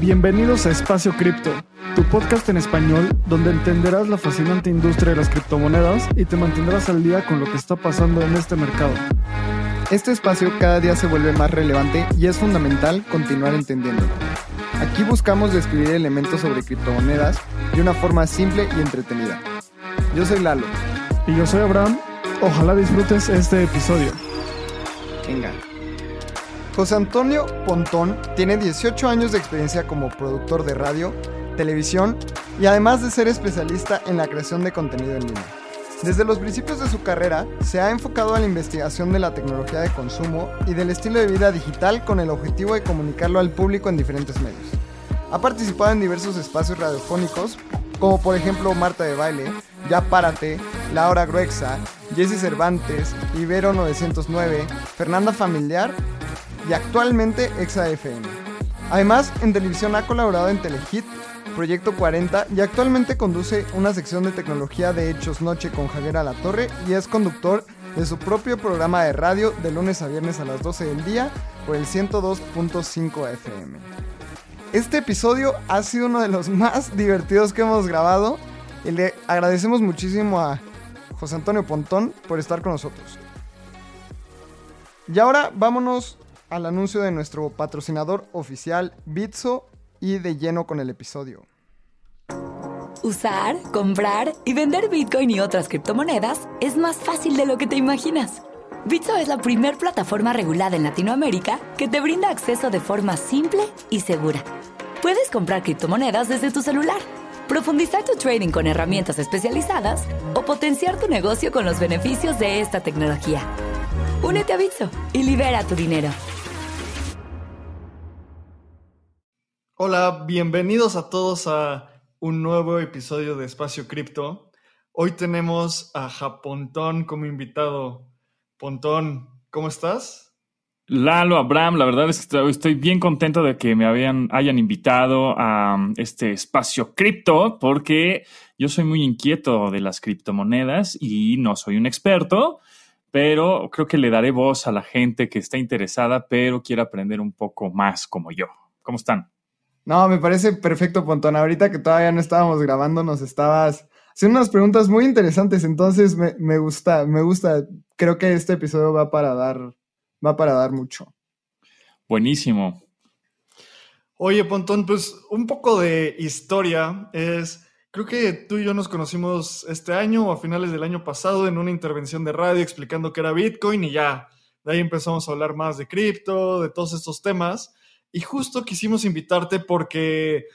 Bienvenidos a Espacio Cripto, tu podcast en español donde entenderás la fascinante industria de las criptomonedas y te mantendrás al día con lo que está pasando en este mercado. Este espacio cada día se vuelve más relevante y es fundamental continuar entendiéndolo. Aquí buscamos describir elementos sobre criptomonedas de una forma simple y entretenida. Yo soy Lalo. Y yo soy Abraham. Ojalá disfrutes este episodio. Venga. José Antonio Pontón tiene 18 años de experiencia como productor de radio, televisión y además de ser especialista en la creación de contenido en línea. Desde los principios de su carrera, se ha enfocado a la investigación de la tecnología de consumo y del estilo de vida digital con el objetivo de comunicarlo al público en diferentes medios. Ha participado en diversos espacios radiofónicos, como por ejemplo Marta de Baile, Ya Párate, Laura Gruexa, Jesse Cervantes, Ibero 909, Fernanda Familiar y actualmente ExaFM. Además, en televisión ha colaborado en Telehit, Proyecto 40 y actualmente conduce una sección de tecnología de Hechos Noche con Javier Torre y es conductor de su propio programa de radio de lunes a viernes a las 12 del día por el 102.5 FM. Este episodio ha sido uno de los más divertidos que hemos grabado y le agradecemos muchísimo a José Antonio Pontón por estar con nosotros. Y ahora vámonos al anuncio de nuestro patrocinador oficial Bitso y de lleno con el episodio. Usar, comprar y vender Bitcoin y otras criptomonedas es más fácil de lo que te imaginas. Bitso es la primer plataforma regulada en Latinoamérica que te brinda acceso de forma simple y segura. Puedes comprar criptomonedas desde tu celular, profundizar tu trading con herramientas especializadas o potenciar tu negocio con los beneficios de esta tecnología. Únete a Bitso y libera tu dinero. Hola, bienvenidos a todos a un nuevo episodio de Espacio Cripto. Hoy tenemos a Japontón como invitado. Pontón, ¿cómo estás? Lalo, Abraham, la verdad es que estoy bien contento de que me habían, hayan invitado a um, este espacio cripto porque yo soy muy inquieto de las criptomonedas y no soy un experto, pero creo que le daré voz a la gente que está interesada, pero quiere aprender un poco más como yo. ¿Cómo están? No, me parece perfecto, Pontón. Ahorita que todavía no estábamos grabando, nos estabas haciendo unas preguntas muy interesantes, entonces me, gusta, me gusta. Creo que este episodio va para dar, va para dar mucho. Buenísimo. Oye, Pontón, pues un poco de historia es, creo que tú y yo nos conocimos este año o a finales del año pasado en una intervención de radio explicando qué era Bitcoin y ya, de ahí empezamos a hablar más de cripto, de todos estos temas. Y justo quisimos invitarte porque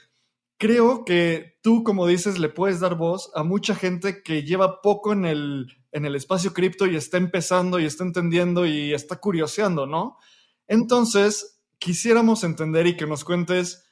creo que tú, como dices, le puedes dar voz a mucha gente que lleva poco en el, en el espacio cripto y está empezando y está entendiendo y está curioseando, ¿no? Entonces, quisiéramos entender y que nos cuentes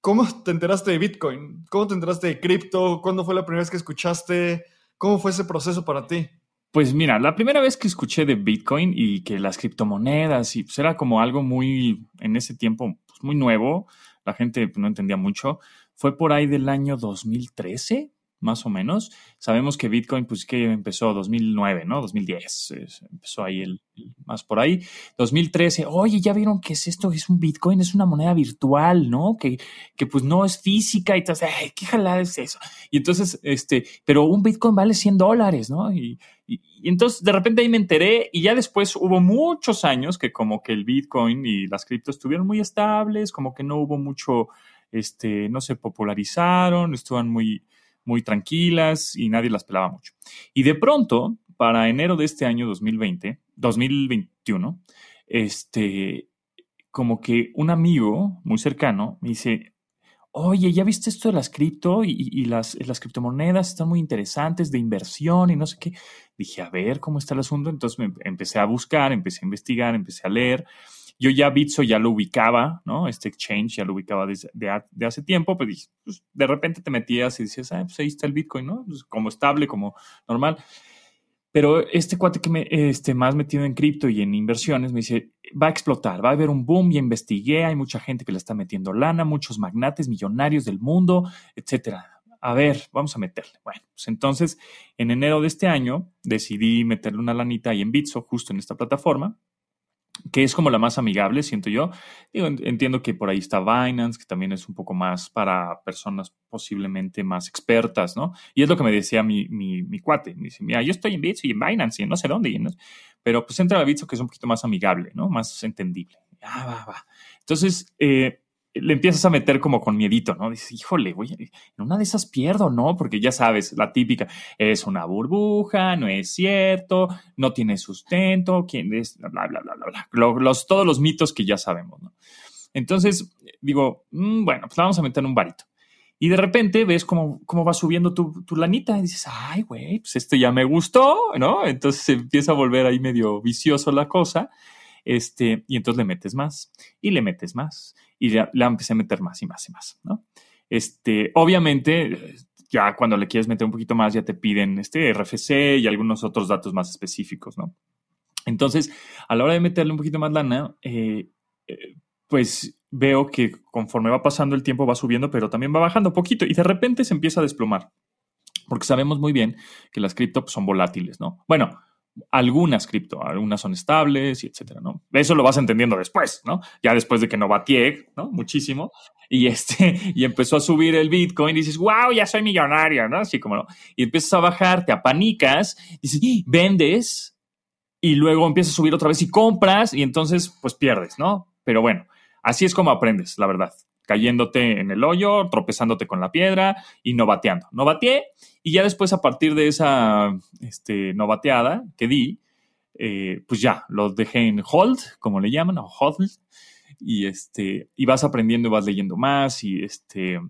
cómo te enteraste de Bitcoin, cómo te enteraste de cripto, cuándo fue la primera vez que escuchaste, cómo fue ese proceso para ti. Pues mira, la primera vez que escuché de Bitcoin y que las criptomonedas y pues era como algo muy, en ese tiempo, muy nuevo, la gente no entendía mucho. Fue por ahí del año 2013, más o menos. Sabemos que Bitcoin, pues que empezó 2009, ¿no? 2010, empezó ahí el, más por ahí. 2013, oye, ya vieron qué es esto, es un Bitcoin, es una moneda virtual, ¿no? Que, que pues no es física y entonces, ay, qué jalada es eso. Y entonces, este, pero un Bitcoin vale 100 dólares, ¿no? Y, y, entonces de repente ahí me enteré y ya después hubo muchos años que como que el Bitcoin y las criptos estuvieron muy estables, como que no hubo mucho, este, no se popularizaron, estaban muy, muy tranquilas y nadie las pelaba mucho. Y de pronto, para enero de este año 2020, 2021, este, como que un amigo muy cercano me dice, oye, ¿ya viste esto de las cripto y, las, las, criptomonedas están muy interesantes de inversión y no sé qué? Dije, a ver cómo está el asunto. Entonces me empecé a buscar, empecé a investigar, empecé a leer. Yo ya Bitso ya lo ubicaba, ¿no? Este exchange ya lo ubicaba desde de, hace tiempo, pero dije, pues, de repente te metías y decías, ah, pues ahí está el Bitcoin, ¿no? Pues, como estable, como normal. Pero este cuate que me, este, más metido en cripto y en inversiones me dice, va a explotar, va a haber un boom, y investigué, hay mucha gente que le está metiendo lana, muchos magnates millonarios del mundo, etcétera. a ver, vamos a meterle. Bueno, pues entonces en enero de este año decidí meterle una lanita ahí en Bitso, justo en esta plataforma, que es como la más amigable, siento yo. entiendo que por ahí está Binance, que también es un poco más para personas posiblemente más expertas, ¿no? Y es lo que me decía mi, mi, cuate. Me dice, mira, yo estoy en Bitso y en Binance y no sé dónde. pero pues entra a Bitso que es un poquito más amigable, ¿no? Más entendible. Ah, va, va. Entonces, eh, le empiezas a meter como con miedito, ¿no? Dices, híjole, güey, en una de esas pierdo, ¿no? Porque ya sabes, la típica, es una burbuja, no es cierto, no tiene sustento, quién es, bla, bla, bla, bla, bla. Los, todos los mitos que ya sabemos, ¿no? Entonces, digo, mm, bueno, pues la vamos a meter en un varito. Y de repente ves cómo, cómo va subiendo tu, tu lanita y dices, ay, güey, pues esto ya me gustó, ¿no? Entonces empieza a volver ahí medio vicioso la cosa. Este, y entonces le metes más y le metes más y la, empecé a meter más y más y más, ¿no? Este, obviamente, ya cuando le quieres meter un poquito más, ya te piden este RFC y algunos otros datos más específicos, ¿no? Entonces, a la hora de meterle un poquito más lana, eh, eh, pues veo que conforme va pasando el tiempo va subiendo, pero también va bajando poquito y de repente se empieza a desplomar. Porque sabemos muy bien que las cripto son volátiles, ¿no? Bueno, algunas cripto, algunas son estables y etcétera, ¿no? Eso lo vas entendiendo después, ¿no? Ya después de que no batié, ¿no? Muchísimo. Y este, y empezó a subir el Bitcoin y dices, wow, ya soy millonario, ¿no? Así como, ¿no? Y empiezas a bajar, te apanicas, dices, vendes, y luego empiezas a subir otra vez y compras, y entonces, pues pierdes, ¿no? Pero bueno, así es como aprendes, la verdad cayéndote en el hoyo, tropezándote con la piedra y no bateando. No bateé y ya después a partir de esa este, no bateada que di, eh, pues ya, lo dejé en hold, como le llaman, o hold, y, este, y vas aprendiendo y vas leyendo más y, este,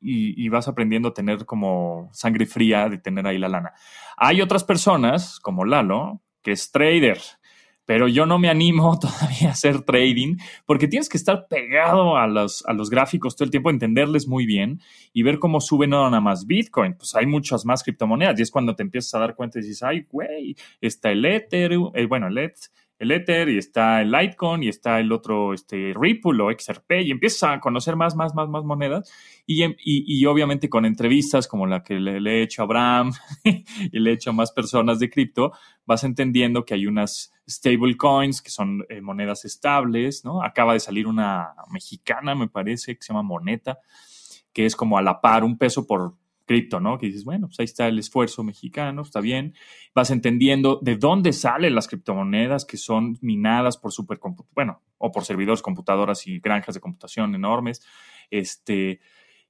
y, vas aprendiendo a tener como sangre fría de tener ahí la lana. Hay otras personas, como Lalo, que es trader, pero yo no me animo todavía a hacer trading porque tienes que estar pegado a los, a los gráficos todo el tiempo, entenderles muy bien y ver cómo sube no nada más Bitcoin. Pues hay muchas más criptomonedas y es cuando te empiezas a dar cuenta y dices, ay, güey, está el Ether, eh, bueno, el Ether el Ether y está el Litecoin y está el otro este, Ripple o XRP y empiezas a conocer más, más, más, más monedas y, y, y obviamente con entrevistas como la que le, he hecho a Abraham y le he hecho a más personas de cripto, vas entendiendo que hay unas stable coins que son eh, monedas estables, ¿no? Acaba de salir una mexicana, me parece, que se llama Moneta, que es como a la par un peso por cripto, ¿no? Que dices, bueno, pues ahí está el esfuerzo mexicano, está bien. Vas entendiendo de dónde salen las criptomonedas que son minadas por supercomputadores, bueno, o por servidores, computadoras y granjas de computación enormes, este,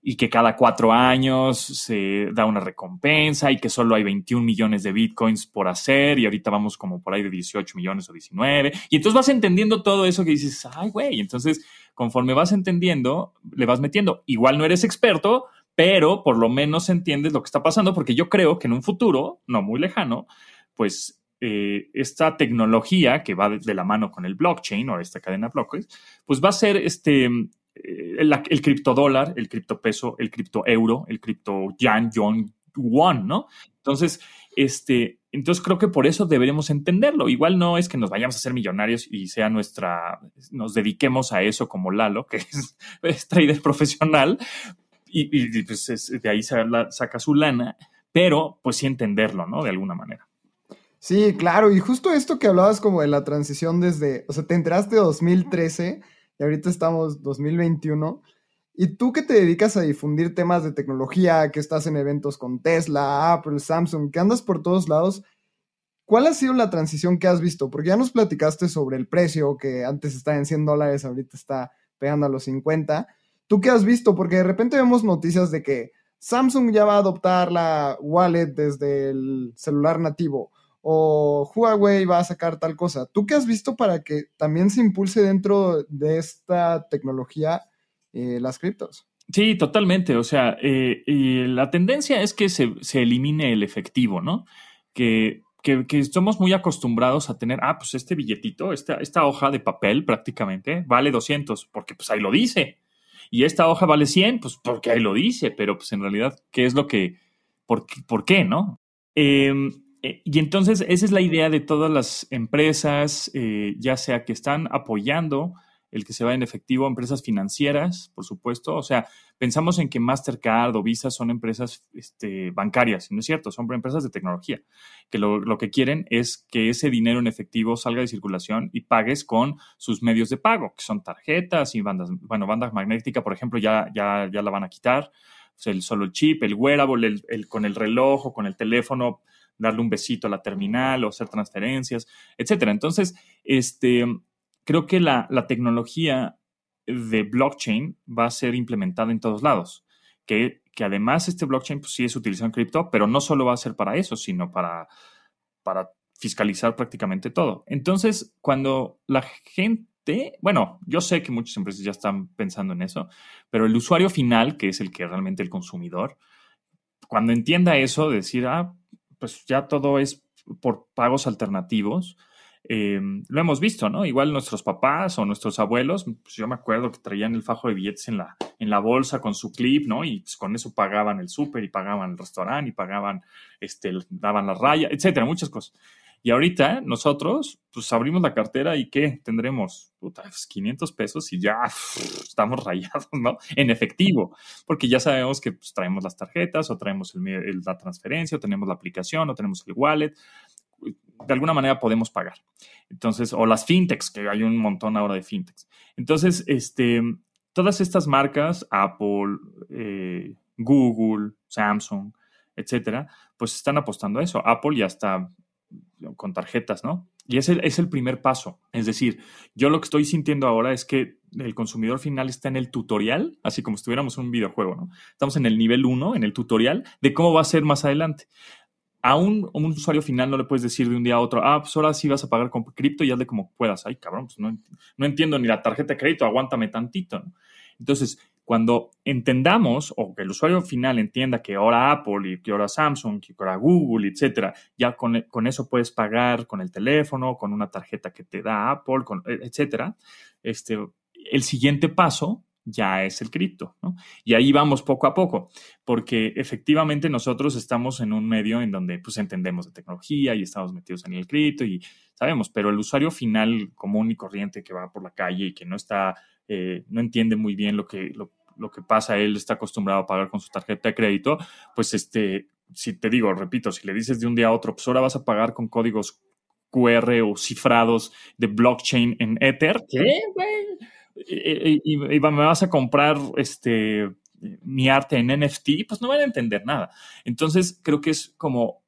y que cada cuatro años se da una recompensa y que solo hay 21 millones de bitcoins por hacer y ahorita vamos como por ahí de 18 millones o 19. Y entonces vas entendiendo todo eso que dices, ay, güey, entonces conforme vas entendiendo, le vas metiendo. Igual no eres experto, pero por lo menos entiendes lo que está pasando, porque yo creo que en un futuro, no muy lejano, pues eh, esta tecnología que va de, la mano con el blockchain o esta cadena blockchain, pues va a ser este, eh, el, el criptodólar, el criptopeso, el criptoeuro, el cripto yan, yon, won, ¿no? Entonces, este, entonces creo que por eso deberemos entenderlo. Igual no es que nos vayamos a ser millonarios y sea nuestra, nos dediquemos a eso como Lalo, que es trader profesional, y, pues de ahí saca su lana, pero pues sí entenderlo, ¿no? De alguna manera. Sí, claro, y justo esto que hablabas como de la transición desde, o sea, te entraste 2013 y ahorita estamos 2021. Y tú que te dedicas a difundir temas de tecnología, que estás en eventos con Tesla, Apple, Samsung, que andas por todos lados, ¿cuál ha sido la transición que has visto? Porque ya nos platicaste sobre el precio, que antes estaba en 100 dólares, ahorita está pegando a los 50. ¿Tú qué has visto? Porque de repente vemos noticias de que Samsung ya va a adoptar la wallet desde el celular nativo o Huawei va a sacar tal cosa. ¿Tú qué has visto para que también se impulse dentro de esta tecnología eh, las criptos? Sí, totalmente. O sea, eh, la tendencia es que se, elimine el efectivo, ¿no? Que, que, que, somos muy acostumbrados a tener, ah, pues este billetito, esta, esta hoja de papel prácticamente vale 200, porque pues ahí lo dice y esta hoja vale 100, pues porque ahí lo dice, pero pues en realidad, ¿qué es lo que, por, por qué, no? Em, eh, y entonces esa es la idea de todas las empresas, eh, ya sea que están apoyando el que se va en efectivo, empresas financieras, por supuesto. O sea, pensamos en que Mastercard o Visa son empresas este, bancarias, no es cierto, son empresas de tecnología, que lo, que quieren es que ese dinero en efectivo salga de circulación y pagues con sus medios de pago, que son tarjetas y bandas, bueno, bandas magnéticas, por ejemplo, ya, ya, ya la van a quitar. el, solo el chip, el wearable, el, con el reloj o con el teléfono, darle un besito a la terminal o hacer transferencias, etcétera. Entonces, este, creo que la, tecnología de blockchain va a ser implementada en todos lados. Que, que además este blockchain pues, sí es utilizado en cripto, pero no solo va a ser para eso, sino para, para fiscalizar prácticamente todo. Entonces, cuando la gente, bueno, yo sé que muchas empresas ya están pensando en eso, pero el usuario final, que es el que realmente el consumidor, cuando entienda eso, decir, ah, pues ya todo es por pagos alternativos, eh, lo hemos visto, ¿no? Igual nuestros papás o nuestros abuelos, pues yo me acuerdo que traían el fajo de billetes en la, en la bolsa con su clip, ¿no? Y pues con eso pagaban el súper y pagaban el restaurante y pagaban, este, daban la raya, etcétera, muchas cosas. Y ahorita nosotros, pues abrimos la cartera y ¿qué? Tendremos, puta, 500 pues, pesos y ya estamos rayados, ¿no? En efectivo, porque ya sabemos que pues, traemos las tarjetas o traemos el, la transferencia o tenemos la aplicación o tenemos el wallet de alguna manera podemos pagar. Entonces, o las fintechs, que hay un montón ahora de fintechs. Entonces, este, todas estas marcas, Apple, eh, Google, Samsung, etcétera, pues están apostando a eso. Apple ya está con tarjetas, ¿no? Y ese es el primer paso. Es decir, yo lo que estoy sintiendo ahora es que el consumidor final está en el tutorial, así como estuviéramos en un videojuego, ¿no? Estamos en el nivel 1, en el tutorial de cómo va a ser más adelante a un, usuario final no le puedes decir de un día a otro, ah, pues ahora sí vas a pagar con cripto y hazle como puedas. Ay, cabrón, pues no, no entiendo ni la tarjeta de crédito, aguántame tantito. Entonces, cuando entendamos o que el usuario final entienda que ahora Apple y que ahora Samsung, que ahora Google, etcétera, ya con, con, eso puedes pagar con el teléfono, con una tarjeta que te da Apple, con, etcétera, este, el siguiente paso ya es el cripto. ¿no? Y ahí vamos poco a poco, porque efectivamente nosotros estamos en un medio en donde pues entendemos de tecnología y estamos metidos en el cripto y sabemos, pero el usuario final común y corriente que va por la calle y que no está, eh, no entiende muy bien lo que, lo, que pasa, él está acostumbrado a pagar con su tarjeta de crédito, pues este, si te digo, repito, si le dices de un día a otro, pues ahora vas a pagar con códigos QR o cifrados de blockchain en Ether. ¿Qué, güey? Y, me vas a comprar este, mi arte en NFT, pues no van a entender nada. Entonces, creo que es como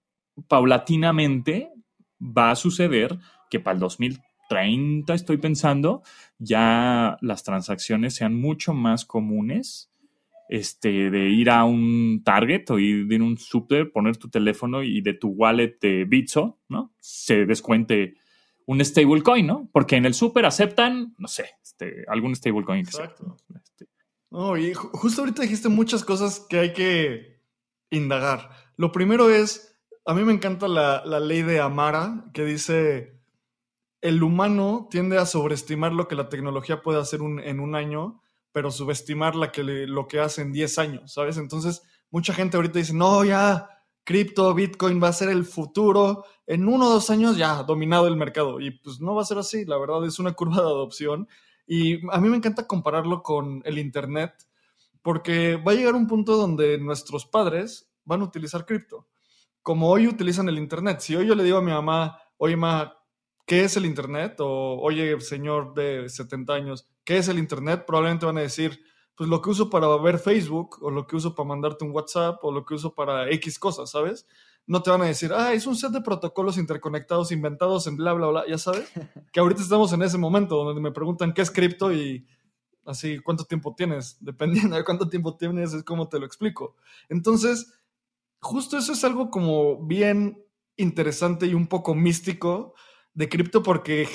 paulatinamente va a suceder que para el 2030, estoy pensando, ya las transacciones sean mucho más comunes. Este, de ir a un Target o ir a un super, poner tu teléfono y de tu wallet de Bitso, ¿no? Se descuente un stablecoin, ¿no? Porque en el súper aceptan, no sé, este, algún stablecoin. Exacto. No, y justo ahorita dijiste muchas cosas que hay que indagar. Lo primero es, a mí me encanta la, ley de Amara, que dice, el humano tiende a sobreestimar lo que la tecnología puede hacer en un año, pero subestimar la que lo que hace en 10 años, ¿sabes? Entonces, mucha gente ahorita dice, no, ya, cripto, Bitcoin va a ser el futuro. En uno o dos años ya ha dominado el mercado. Y pues no va a ser así, la verdad es una curva de adopción. Y a mí me encanta compararlo con el Internet, porque va a llegar un punto donde nuestros padres van a utilizar cripto. Como hoy utilizan el Internet. Si hoy yo le digo a mi mamá, oye, ma, ¿qué es el Internet? O oye, señor de 70 años, ¿qué es el Internet? Probablemente van a decir, pues lo que uso para ver Facebook o lo que uso para mandarte un WhatsApp o lo que uso para X cosas, ¿sabes? No te van a decir, ah, es un set de protocolos interconectados inventados en bla, bla, bla, ya sabes. Que ahorita estamos en ese momento donde me preguntan qué es cripto y así, ¿cuánto tiempo tienes? Dependiendo de cuánto tiempo tienes, es como te lo explico. Entonces, justo eso es algo como bien interesante y un poco místico de cripto porque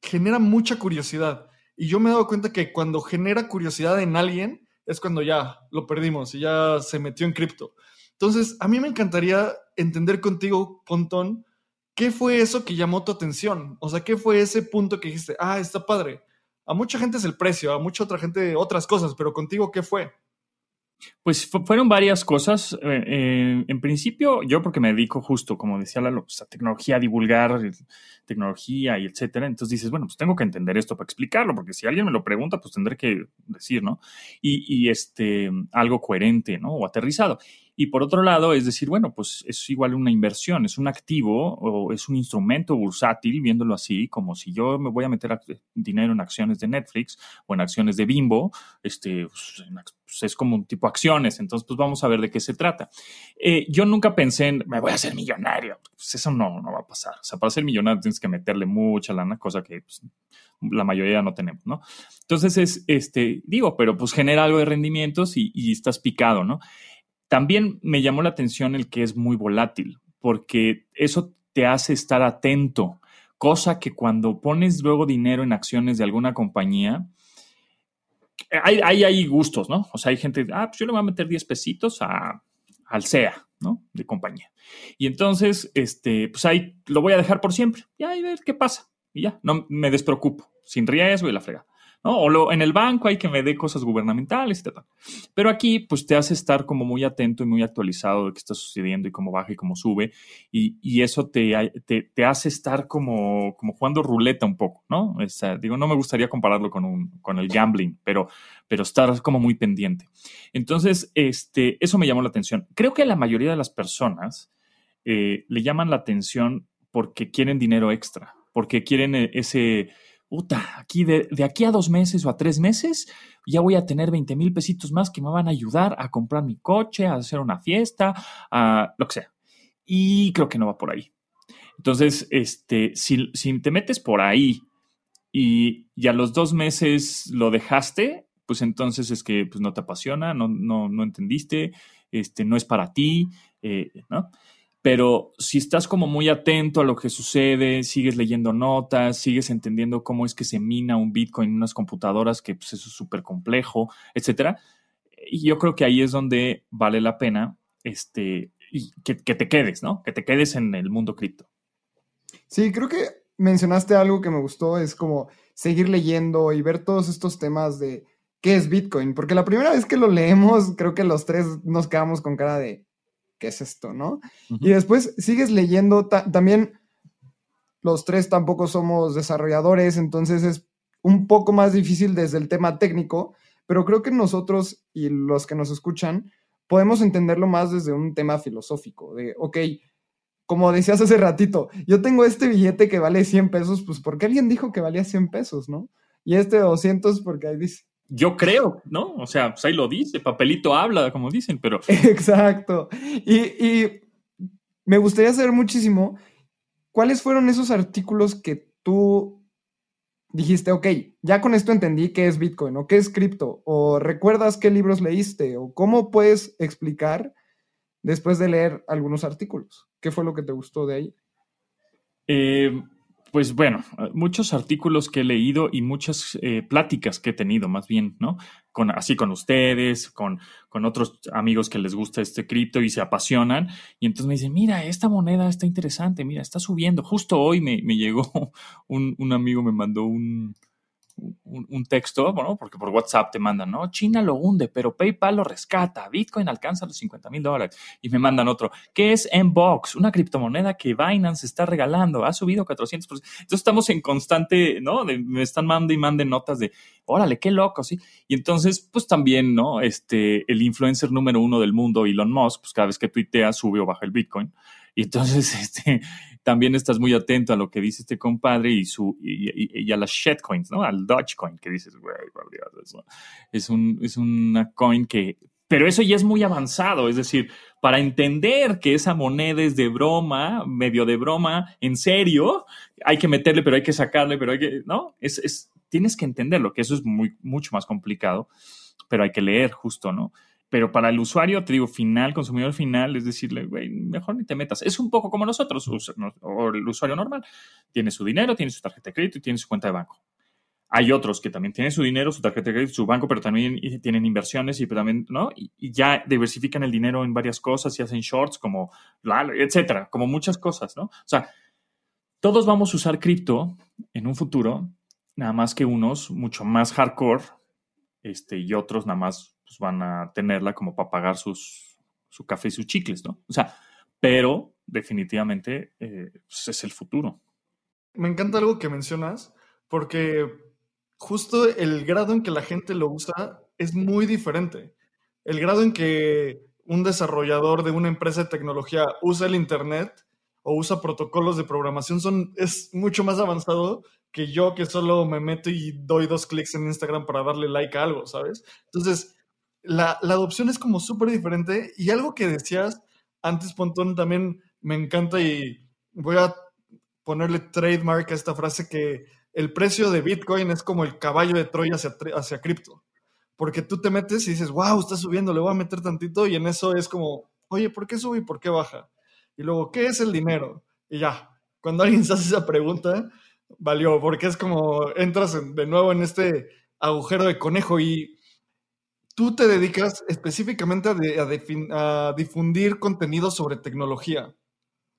genera mucha curiosidad. Y yo me he dado cuenta que cuando genera curiosidad en alguien es cuando ya lo perdimos y ya se metió en cripto. Entonces, a mí me encantaría entender contigo, Pontón, ¿qué fue eso que llamó tu atención? O sea, ¿qué fue ese punto que dijiste, ah, está padre? A mucha gente es el precio, a mucha otra gente otras cosas, pero contigo, ¿qué fue? Pues fueron varias cosas. Eh, eh, en principio, yo porque me dedico justo, como decía la pues, a tecnología, divulgar tecnología y etcétera. Entonces dices, bueno, pues tengo que entender esto para explicarlo, porque si alguien me lo pregunta, pues tendré que decir, ¿no? Y, y este, algo coherente, ¿no? O aterrizado. Y por otro lado, es decir, bueno, pues es igual una inversión, es un activo o es un instrumento bursátil, viéndolo así, como si yo me voy a meter dinero en acciones de Netflix o en acciones de Bimbo, este, pues, pues, es como un tipo acciones, entonces pues vamos a ver de qué se trata. Eh, yo nunca pensé en, me voy a hacer millonario, pues eso no, no va a pasar. O sea, para ser millonario tienes que meterle mucha lana, cosa que pues, la mayoría no tenemos, ¿no? Entonces es, este, digo, pero pues genera algo de rendimientos y, y estás picado, ¿no? También me llamó la atención el que es muy volátil, porque eso te hace estar atento, cosa que cuando pones luego dinero en acciones de alguna compañía, hay, gustos, ¿no? O sea, hay gente, ah, pues yo le voy a meter 10 pesitos a, al SEA, ¿no? De compañía. Y entonces, este, pues ahí lo voy a dejar por siempre. Y ahí ver qué pasa. Y ya, no me despreocupo, sin riesgo y la O lo, en el banco hay que me dé cosas gubernamentales, etc. Pero aquí, pues te hace estar como muy atento y muy actualizado de qué está sucediendo y cómo baja y cómo sube. Y, y eso te, te, hace estar como, como jugando ruleta un poco, ¿no? digo, no me gustaría compararlo con, un, con el gambling, pero, pero estar como muy pendiente. Entonces, este, eso me llamó la atención. Creo que la mayoría de las personas eh, le llaman la atención porque quieren dinero extra, porque quieren eh, ese puta, aquí de, aquí a dos meses o a tres meses ya voy a tener 20 mil pesitos más que me van a ayudar a comprar mi coche, a hacer una fiesta, a lo que sea. Y creo que no va por ahí. Entonces, este, si, te metes por ahí y, a los dos meses lo dejaste, pues entonces es que pues, no te apasiona, no, no, no entendiste, este, no es para ti, eh, ¿no? Pero si estás como muy atento a lo que sucede, sigues leyendo notas, sigues entendiendo cómo es que se mina un Bitcoin en unas computadoras, que pues eso es súper complejo, etcétera, y yo creo que ahí es donde vale la pena este, que, que te quedes, ¿no? Que te quedes en el mundo cripto. Sí, creo que mencionaste algo que me gustó, es como seguir leyendo y ver todos estos temas de qué es Bitcoin, porque la primera vez que lo leemos, creo que los tres nos quedamos con cara de, ¿qué es esto, no? Y después sigues leyendo, también los tres tampoco somos desarrolladores, entonces es un poco más difícil desde el tema técnico, pero creo que nosotros y los que nos escuchan podemos entenderlo más desde un tema filosófico, de, ok, como decías hace ratito, yo tengo este billete que vale 100 pesos, pues porque alguien dijo que valía 100 pesos, ¿no? Y este 200 porque ahí dice, yo creo, ¿no? O sea, pues ahí lo dice, papelito habla, como dicen, pero... Exacto. Y, me gustaría saber muchísimo, ¿cuáles fueron esos artículos que tú dijiste, ok, ya con esto entendí qué es Bitcoin o qué es cripto, o recuerdas qué libros leíste, o cómo puedes explicar después de leer algunos artículos? ¿Qué fue lo que te gustó de ahí? Eh, pues bueno, muchos artículos que he leído y muchas eh, pláticas que he tenido, más bien, ¿no? Con, así con ustedes, con, con otros amigos que les gusta este cripto y se apasionan. Y entonces me dicen, mira, esta moneda está interesante, mira, está subiendo. Justo hoy me, me llegó un, un amigo, me mandó un, un, texto, bueno, porque por WhatsApp te mandan, ¿no? China lo hunde, pero PayPal lo rescata, Bitcoin alcanza los 50 mil dólares. Y me mandan otro, ¿qué es Mbox? Una criptomoneda que Binance está regalando, ha subido 400%. Entonces estamos en constante, ¿no? me están mandando y manden notas de, órale, qué loco, ¿sí? Y entonces, pues también, ¿no? Este, el influencer número uno del mundo, Elon Musk, pues cada vez que tuitea, sube o baja el Bitcoin. Y entonces, este, también estás muy atento a lo que dice este compadre y, su, y, a las shitcoins, ¿no? Al Dogecoin, que dices, güey, es, un, es una coin que... Pero eso ya es muy avanzado, es decir, para entender que esa moneda es de broma, medio de broma, en serio, hay que meterle, pero hay que sacarle, pero hay que, ¿no? Es, es, tienes que entenderlo, que eso es muy, mucho más complicado, pero hay que leer justo, ¿no? Pero para el usuario, te digo, final, consumidor final, es decirle, güey, mejor ni te metas. Es un poco como nosotros, o el usuario normal. Tiene su dinero, tiene su tarjeta de crédito y tiene su cuenta de banco. Hay otros que también tienen su dinero, su tarjeta de crédito, su banco, pero también tienen inversiones y también, ¿no? Y, ya diversifican el dinero en varias cosas y hacen shorts como, etcétera, como muchas cosas, ¿no? O sea, todos vamos a usar cripto en un futuro, nada más que unos mucho más hardcore este, y otros nada más pues van a tenerla como para pagar sus, su café y sus chicles, ¿no? O sea, pero definitivamente eh, pues, es el futuro. Me encanta algo que mencionas, porque justo el grado en que la gente lo usa es muy diferente. El grado en que un desarrollador de una empresa de tecnología usa el Internet o usa protocolos de programación son, es mucho más avanzado que yo que solo me meto y doy dos clics en Instagram para darle like a algo, ¿sabes? Entonces, la, la adopción es como súper diferente y algo que decías antes, Pontón, también me encanta y voy a ponerle trademark a esta frase que el precio de Bitcoin es como el caballo de Troya hacia, hacia cripto. Porque tú te metes y dices, wow, está subiendo, le voy a meter tantito y en eso es como, oye, ¿por qué sube y por qué baja? Y luego, ¿qué es el dinero? Y ya, cuando alguien se hace esa pregunta, valió, porque es como entras de nuevo en este agujero de conejo y tú te dedicas específicamente a, difundir contenido sobre tecnología.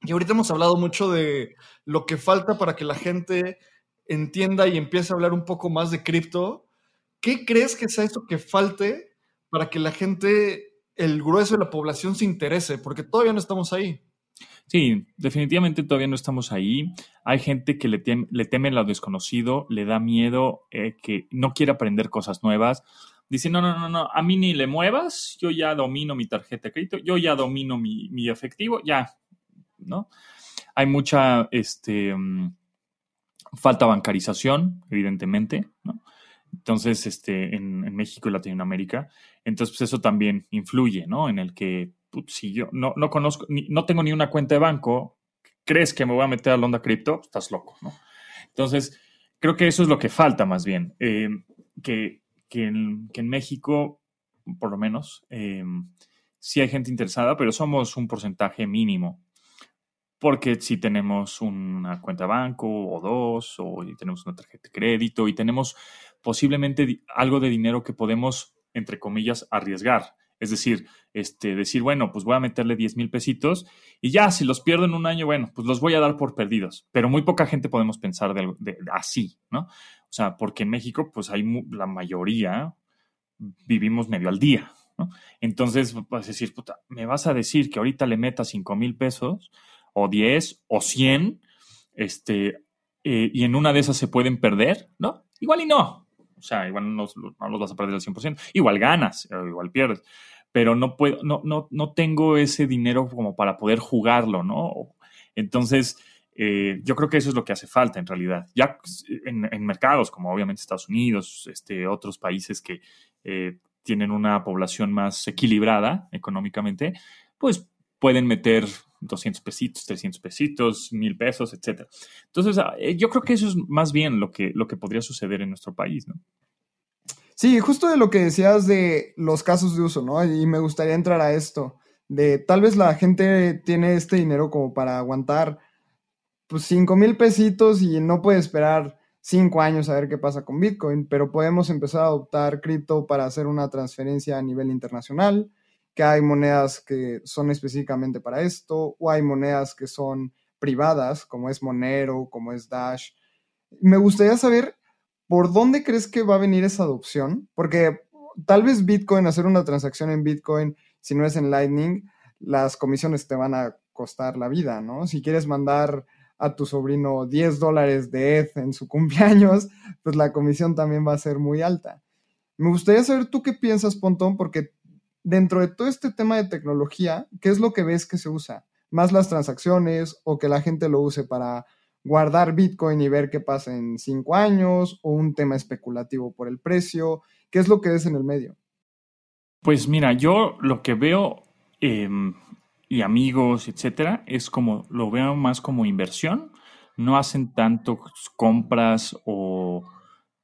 Y ahorita hemos hablado mucho de lo que falta para que la gente entienda y empiece a hablar un poco más de cripto. ¿Qué crees que sea eso que falte para que la gente, el grueso de la población se interese? Porque todavía no estamos ahí. Sí, definitivamente todavía no estamos ahí. Hay gente que le, teme, lo desconocido, le da miedo, eh, que no quiere aprender cosas nuevas dice, no, no, no, no, a mí ni le muevas, yo ya domino mi tarjeta de crédito, yo ya domino mi, efectivo, ya, ¿no? Hay mucha, este, mm, falta bancarización, evidentemente, ¿no? Entonces, este, en, México y Latinoamérica, entonces, pues eso también influye, ¿no? En el que, si yo no, no conozco, no tengo ni una cuenta de banco, ¿crees que me voy a meter a la onda cripto? Estás loco, ¿no? Entonces, creo que eso es lo que falta más bien, eh, que que en, México, por lo menos, eh, sí hay gente interesada, pero somos un porcentaje mínimo. Porque si tenemos una cuenta de banco o dos, o tenemos una tarjeta de crédito y tenemos posiblemente algo de dinero que podemos, entre comillas, arriesgar. Es decir, este, decir, bueno, pues voy a meterle 10 mil pesitos y ya, si los pierdo en un año, bueno, pues los voy a dar por perdidos. Pero muy poca gente podemos pensar de, de, así, ¿no? O sea, porque en México, pues hay la mayoría vivimos medio al día, ¿no? Entonces, vas a decir, puta, me vas a decir que ahorita le meta 5 mil pesos o 10 o 100, este, eh, y en una de esas se pueden perder, ¿no? Igual y no, o sea, igual no, los vas a perder al 100%. Igual ganas, igual pierdes. Pero no puedo, no, no, no tengo ese dinero como para poder jugarlo, ¿no? Entonces, eh, yo creo que eso es lo que hace falta en realidad. Ya en, mercados como obviamente Estados Unidos, este, otros países que eh, tienen una población más equilibrada económicamente, pues pueden meter 200 pesitos, 300 pesitos, mil pesos, etc. Entonces, ah, eh, yo creo que eso es más bien lo que, lo que podría suceder en nuestro país, ¿no? Sí, justo de lo que decías de los casos de uso, ¿no? Y me gustaría entrar a esto, de tal vez la gente tiene este dinero como para aguantar pues 5 mil pesitos y no puede esperar 5 años a ver qué pasa con Bitcoin, pero podemos empezar a adoptar cripto para hacer una transferencia a nivel internacional que hay monedas que son específicamente para esto, o hay monedas que son privadas, como es Monero, como es Dash. Me gustaría saber por dónde crees que va a venir esa adopción, porque tal vez Bitcoin, hacer una transacción en Bitcoin, si no es en Lightning, las comisiones te van a costar la vida, ¿no? Si quieres mandar a tu sobrino 10 dólares de ETH en su cumpleaños, pues la comisión también va a ser muy alta. Me gustaría saber tú qué piensas, Pontón, porque dentro de todo este tema de tecnología, ¿qué es lo que ves que se usa? ¿Más las transacciones o que la gente lo use para guardar Bitcoin y ver qué pasa en cinco años o un tema especulativo por el precio? ¿Qué es lo que ves en el medio? Pues mira, yo lo que veo em, y amigos, etcétera, es como lo veo más como inversión. No hacen tanto compras o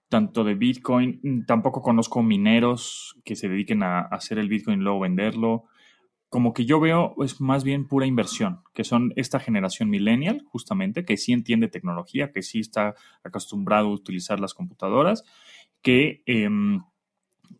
tanto de Bitcoin. Mm, tampoco conozco mineros que se dediquen a hacer el Bitcoin y luego venderlo. Como que yo veo es más bien pura inversión, que son esta generación millennial, justamente, que sí entiende tecnología, que sí está acostumbrado a utilizar las computadoras, que, em,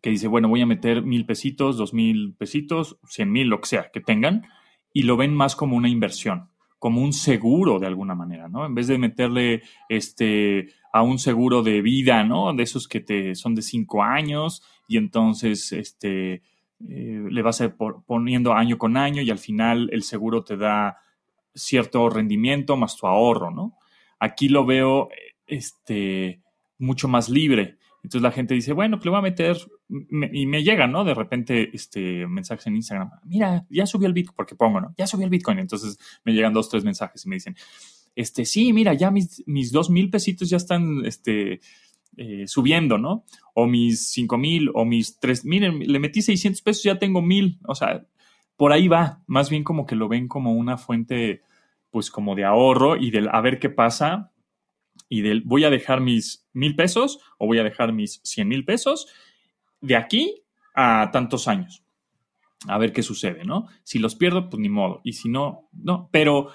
que dice, bueno, voy a meter mil pesitos, dos mil pesitos, cien mil, lo que sea, que tengan, y lo ven más como una inversión como un seguro de alguna manera, ¿no? En vez de meterle este, a un seguro de vida, ¿no? De esos que te son de cinco años y entonces este, eh, le vas a poniendo año con año y al final el seguro te da cierto rendimiento más tu ahorro, ¿no? Aquí lo veo este, mucho más libre. Entonces la gente dice, bueno, pues le voy a meter, y me llega, ¿no? De repente, este, mensajes en Instagram, mira, ya subió el Bitcoin, porque pongo, ¿no? Ya subió el Bitcoin. Entonces me llegan dos, tres mensajes y me dicen, este, sí, mira, ya mis, mis dos mil pesitos ya están, este, eh, subiendo, ¿no? O mis cinco mil, o mis tres, miren, le metí 600 pesos, ya tengo mil. O sea, por ahí va. Más bien como que lo ven como una fuente, pues como de ahorro y del a ver qué pasa y del voy a dejar mis mil pesos o voy a dejar mis cien mil pesos de aquí a tantos años. A ver qué sucede, ¿no? Si los pierdo, pues ni modo. Y si no, no. Pero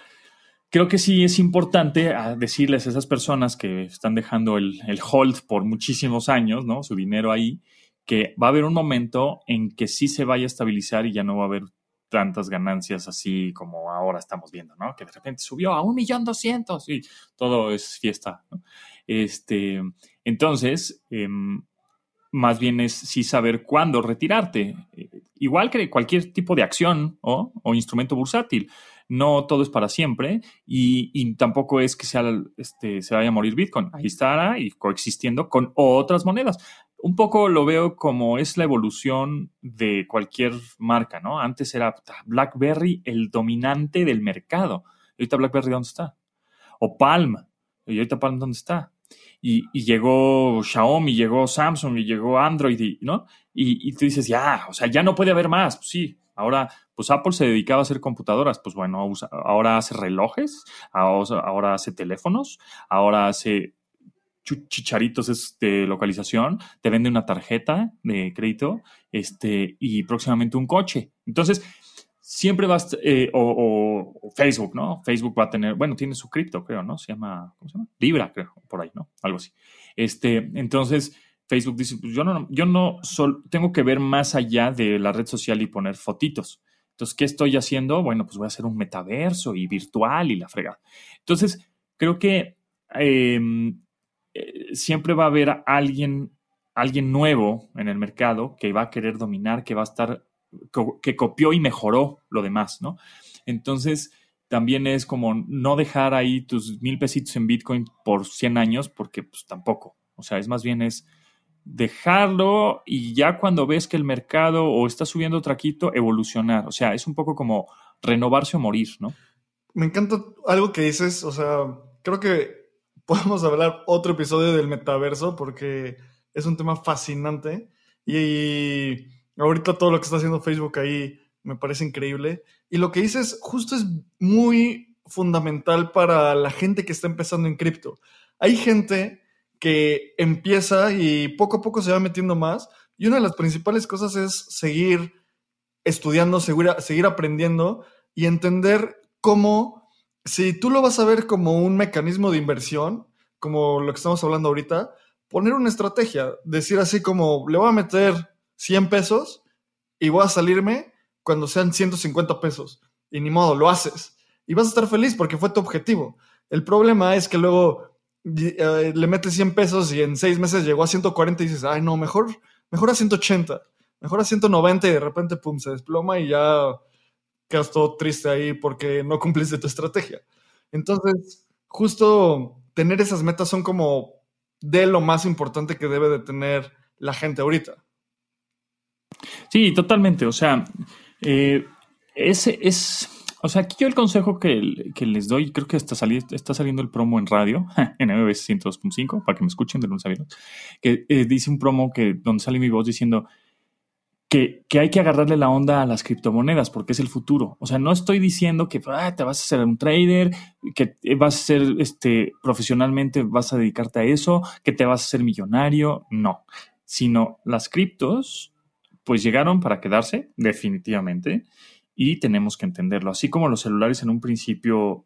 creo que sí es importante ah, decirles a esas personas que están dejando el, el, hold por muchísimos años, ¿no? Su dinero ahí, que va a haber un momento en que sí se vaya a estabilizar y ya no va a haber tantas ganancias así como ahora estamos viendo, ¿no? Que de repente subió a un millón doscientos y todo es fiesta. Este, entonces, em, más bien es sí saber cuándo retirarte. Igual que cualquier tipo de acción o, instrumento bursátil. No todo es para siempre y, tampoco es que sea, este, se vaya a morir Bitcoin. Ahí estará y coexistiendo con otras monedas un poco lo veo como es la evolución de cualquier marca, ¿no? Antes era BlackBerry el dominante del mercado. Y ahorita BlackBerry, ¿dónde está? O Palm. Y ahorita Palm, ¿dónde está? Y, llegó Xiaomi, llegó Samsung y llegó Android, ¿no? Y, tú dices, ya, o sea, ya no puede haber más. Pues sí, ahora, pues Apple se dedicaba a hacer computadoras, pues bueno, ahora hace relojes, ahora hace teléfonos, ahora hace chicharitos de localización, te vende una tarjeta de crédito este, y próximamente un coche. Entonces, siempre vas, eh, o, Facebook, ¿no? Facebook va a tener, bueno, tiene su cripto, creo, ¿no? Se llama, ¿cómo se llama? Libra, creo, por ahí, ¿no? Algo así. Este, entonces, Facebook dice, pues yo no, yo no tengo que ver más allá de la red social y poner fotitos. Entonces, ¿qué estoy haciendo? Bueno, pues voy a hacer un metaverso y virtual y la fregada. Entonces, creo que em, eh, siempre va a haber alguien, alguien nuevo en el mercado que va a querer dominar, que va a estar, que copió y mejoró lo demás, ¿no? Entonces, también es como no dejar ahí tus mil pesitos en Bitcoin por 100 años, porque pues tampoco. O sea, es más bien es dejarlo y ya cuando ves que el mercado o está subiendo traquito, evolucionar. O sea, es un poco como renovarse o morir, ¿no? Me encanta algo que dices, o sea, creo que podemos hablar otro episodio del metaverso porque es un tema fascinante y ahorita todo lo que está haciendo Facebook ahí me parece increíble. Y lo que dices justo es muy fundamental para la gente que está empezando en cripto. Hay gente que empieza y poco a poco se va metiendo más y una de las principales cosas es seguir estudiando, seguir, aprendiendo y entender cómo si tú lo vas a ver como un mecanismo de inversión, como lo que estamos hablando ahorita, poner una estrategia, decir así como, le voy a meter 100 pesos y voy a salirme cuando sean 150 pesos. Y ni modo, lo haces. Y vas a estar feliz porque fue tu objetivo. El problema es que luego le metes 100 pesos y en seis meses llegó a 140 y dices, ay, no, mejor, mejor a 180, mejor a 190 y de repente, pum, se desploma y ya quedas todo triste ahí porque no cumpliste tu estrategia. Entonces, justo tener esas metas son como de lo más importante que debe de tener la gente ahorita. Sí, totalmente. O sea, eh, ese es, o sea, aquí yo el consejo que, les doy, creo que está, está saliendo el promo en radio, en MBS 102.5, para que me escuchen de lunes a que eh, dice un promo que donde sale mi voz diciendo, que, hay que agarrarle la onda a las criptomonedas porque es el futuro. O sea, no estoy diciendo que ah, te vas a ser un trader, que vas a ser este, profesionalmente, vas a dedicarte a eso, que te vas a ser millonario. No, sino las criptos, pues llegaron para quedarse, definitivamente, y tenemos que entenderlo. Así como los celulares en un principio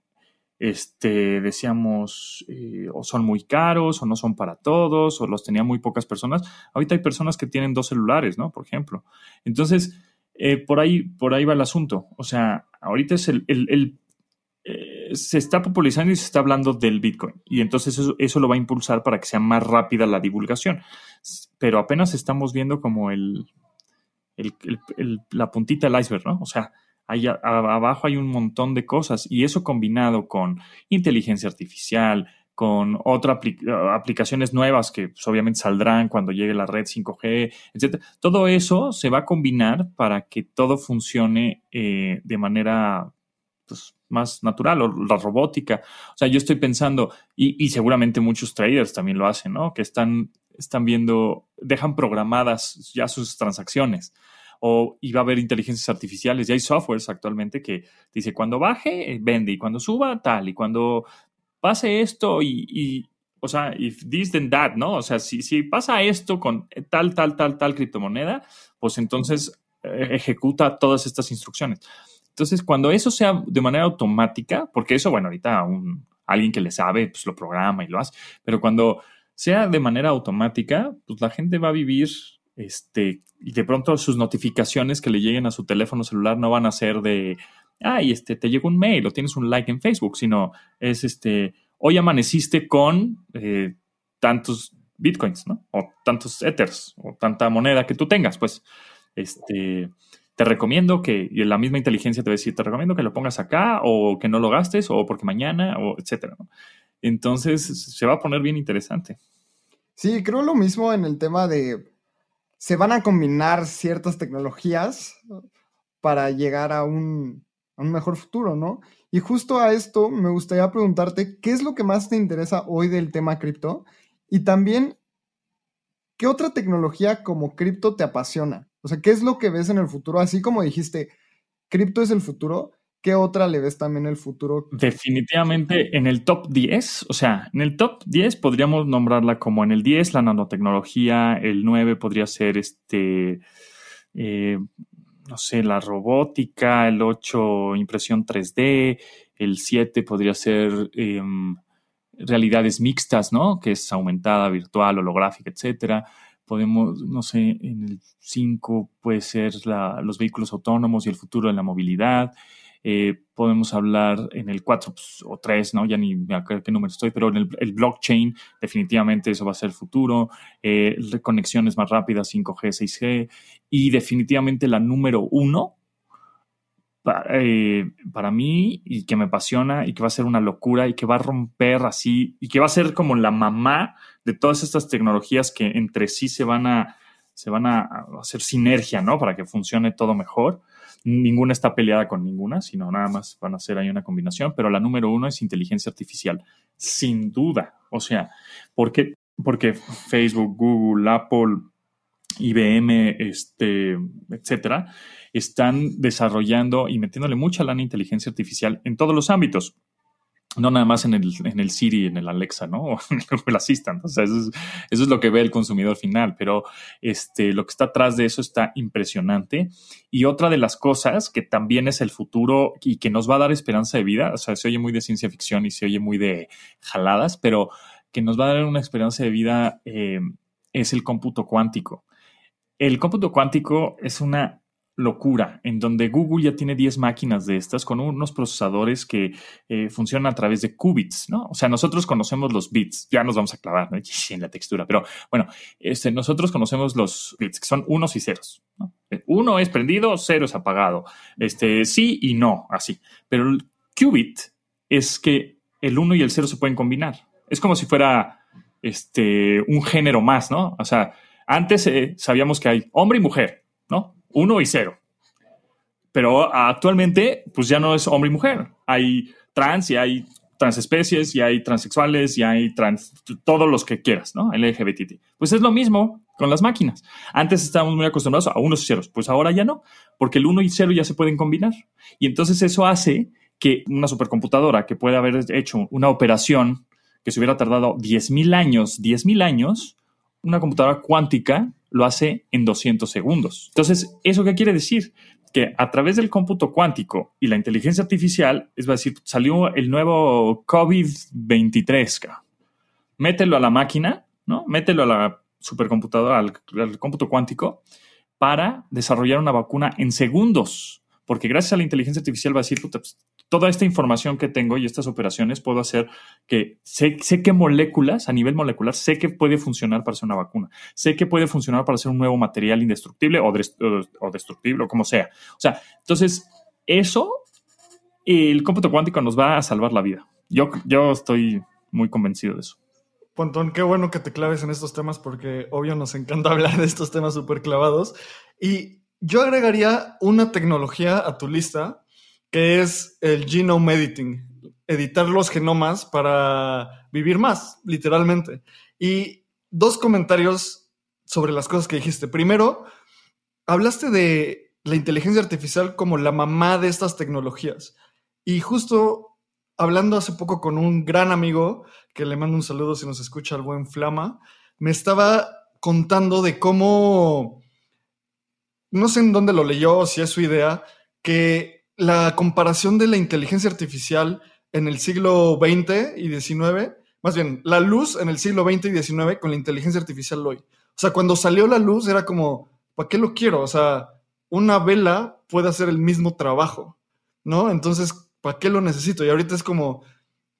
este, decíamos, eh, o son muy caros, o no son para todos, o los tenía muy pocas personas. Ahorita hay personas que tienen dos celulares, ¿no? Por ejemplo. Entonces, eh, por, ahí, por ahí va el asunto. O sea, ahorita es el, eh, se está popularizando y se está hablando del Bitcoin. Y entonces eso, lo va a impulsar para que sea más rápida la divulgación. Pero apenas estamos viendo como el, la puntita del iceberg, ¿no? O sea, abajo hay un montón de cosas y eso combinado con inteligencia artificial, con otras aplicaciones nuevas que pues, obviamente saldrán cuando llegue la red 5G, etc. Todo eso se va a combinar para que todo funcione eh, de manera pues, más natural o la robótica. O sea, yo estoy pensando, y, seguramente muchos traders también lo hacen, ¿no? Que están, están viendo, dejan programadas ya sus transacciones. O va a haber inteligencias artificiales. Ya hay softwares actualmente que dice cuando baje, vende, y cuando suba, tal, y cuando pase esto, y, o sea, if this then that, ¿no? O sea, si, si pasa esto con tal, tal, tal, tal criptomoneda, pues entonces eh, ejecuta todas estas instrucciones. Entonces, cuando eso sea de manera automática, porque eso, bueno, ahorita un, alguien que le sabe, pues lo programa y lo hace, pero cuando sea de manera automática, pues la gente va a vivir, este, y de pronto sus notificaciones que le lleguen a su teléfono celular no van a ser de, ay, este, te llegó un mail o tienes un like en Facebook, sino es, este, hoy amaneciste con eh, tantos bitcoins, ¿no? O tantos ethers, o tanta moneda que tú tengas, pues, este, te recomiendo que, y la misma inteligencia te va a decir, te recomiendo que lo pongas acá o que no lo gastes o porque mañana o etcétera. Entonces se va a poner bien interesante. Sí, creo lo mismo en el tema de se van a combinar ciertas tecnologías para llegar a un, un mejor futuro, ¿no? Y justo a esto me gustaría preguntarte, ¿qué es lo que más te interesa hoy del tema cripto? Y también, ¿qué otra tecnología como cripto te apasiona? O sea, ¿qué es lo que ves en el futuro? Así como dijiste, cripto es el futuro, ¿qué otra le ves también el futuro? Definitivamente en el top 10, o sea, en el top 10 podríamos nombrarla como en el 10 la nanotecnología, el 9 podría ser este, eh, no sé, la robótica, el 8 impresión 3D, el 7 podría ser em, realidades mixtas, ¿no? Que es aumentada, virtual, holográfica, etcétera podemos, no sé, en el 5 puede ser los vehículos autónomos y el futuro de la movilidad. Eh, podemos hablar en el 4 pues, o 3, ¿no? Ya ni me acuerdo qué número estoy, pero en el, blockchain definitivamente eso va a ser el futuro. Eh, conexiones más rápidas, 5G, 6G. Y definitivamente la número uno eh, para mí y que me apasiona y que va a ser una locura y que va a romper así y que va a ser como la mamá de todas estas tecnologías que entre sí se van a, se van a hacer sinergia, ¿no? Para que funcione todo mejor. Ninguna está peleada con ninguna, sino nada más van a ser ahí una combinación, pero la número uno es inteligencia artificial, sin duda. O sea, ¿por qué? Porque Facebook, Google, Apple, IBM, este, etcétera, están desarrollando y metiéndole mucha lana inteligencia artificial en todos los ámbitos. No nada más en el, en el Siri, en el Alexa, ¿no? O en el Assistant. O sea, eso es, lo que ve el consumidor final. Pero este, lo que está atrás de eso está impresionante. Y otra de las cosas que también es el futuro y que nos va a dar esperanza de vida, o sea, se oye muy de ciencia ficción y se oye muy de jaladas, pero que nos va a dar una esperanza de vida eh, es el cómputo cuántico. El cómputo cuántico es una locura, en donde Google ya tiene 10 máquinas de estas con unos procesadores que eh, funcionan a través de qubits, ¿no? O sea, nosotros conocemos los bits, ya nos vamos a clavar en la textura, pero bueno, este, nosotros conocemos los bits, que son unos y ceros, ¿no? Eh, uno es prendido, cero es apagado, este, sí y no, así. Pero el qubit es que el uno y el cero se pueden combinar. Es como si fuera este, un género más, ¿no? O sea, antes eh, sabíamos que hay hombre y mujer, ¿no? Uno y cero. Pero actualmente, pues ya no es hombre y mujer. Hay trans y hay transespecies y hay transexuales y hay trans, todos los que quieras, ¿no? LGBT. Pues es lo mismo con las máquinas. Antes estábamos muy acostumbrados a unos y ceros, pues ahora ya no, porque el uno y cero ya se pueden combinar. Y entonces eso hace que una supercomputadora que puede haber hecho una operación que se hubiera tardado 10.000 años, 10.000 años, una computadora cuántica lo hace en 200 segundos. Entonces, ¿eso qué quiere decir? Que a través del cómputo cuántico y la inteligencia artificial, es decir, salió el nuevo COVID-23. Mételo a la máquina, ¿no? Mételo a la supercomputadora, al, al cómputo cuántico, para desarrollar una vacuna en segundos. Porque gracias a la inteligencia artificial va a decir, pues, toda esta información que tengo y estas operaciones puedo hacer que sé, sé qué moléculas a nivel molecular, sé que puede funcionar para hacer una vacuna, sé que puede funcionar para hacer un nuevo material indestructible o, destructible o como sea. O sea, entonces eso, el cómputo cuántico nos va a salvar la vida. Yo, yo estoy muy convencido de eso. Pontón, qué bueno que te claves en estos temas porque obvio nos encanta hablar de estos temas súper clavados. Y yo agregaría una tecnología a tu lista que es el genome editing, editar los genomas para vivir más, literalmente. Y dos comentarios sobre las cosas que dijiste. Primero, hablaste de la inteligencia artificial como la mamá de estas tecnologías. Y justo hablando hace poco con un gran amigo, que le mando un saludo si nos escucha el buen Flama, me estaba contando de cómo, no sé en dónde lo leyó si es su idea, que la comparación de la inteligencia artificial en el siglo XX y XIX, más bien, la luz en el siglo XX y XIX con la inteligencia artificial hoy. O sea, cuando salió la luz era como, ¿para qué lo quiero? O sea, una vela puede hacer el mismo trabajo, ¿no? Entonces, ¿para qué lo necesito? Y ahorita es como,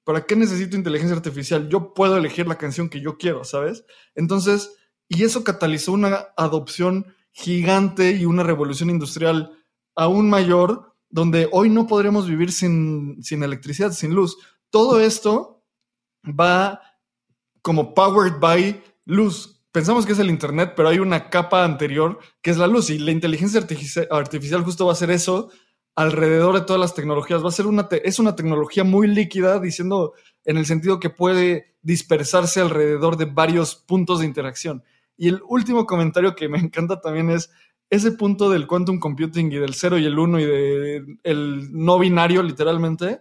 ¿para qué necesito inteligencia artificial? Yo puedo elegir la canción que yo quiero, ¿sabes? Entonces, y eso catalizó una adopción gigante y una revolución industrial aún mayor, donde hoy no podremos vivir sin, sin electricidad, sin luz. Todo esto va como powered by luz. Pensamos que es el Internet, pero hay una capa anterior que es la luz y la inteligencia artificial justo va a hacer eso alrededor de todas las tecnologías. Va a ser una, es una tecnología muy líquida, diciendo en el sentido que puede dispersarse alrededor de varios puntos de interacción. Y el último comentario que me encanta también es ese punto del quantum computing y del 0 y el 1 y del el no binario, literalmente.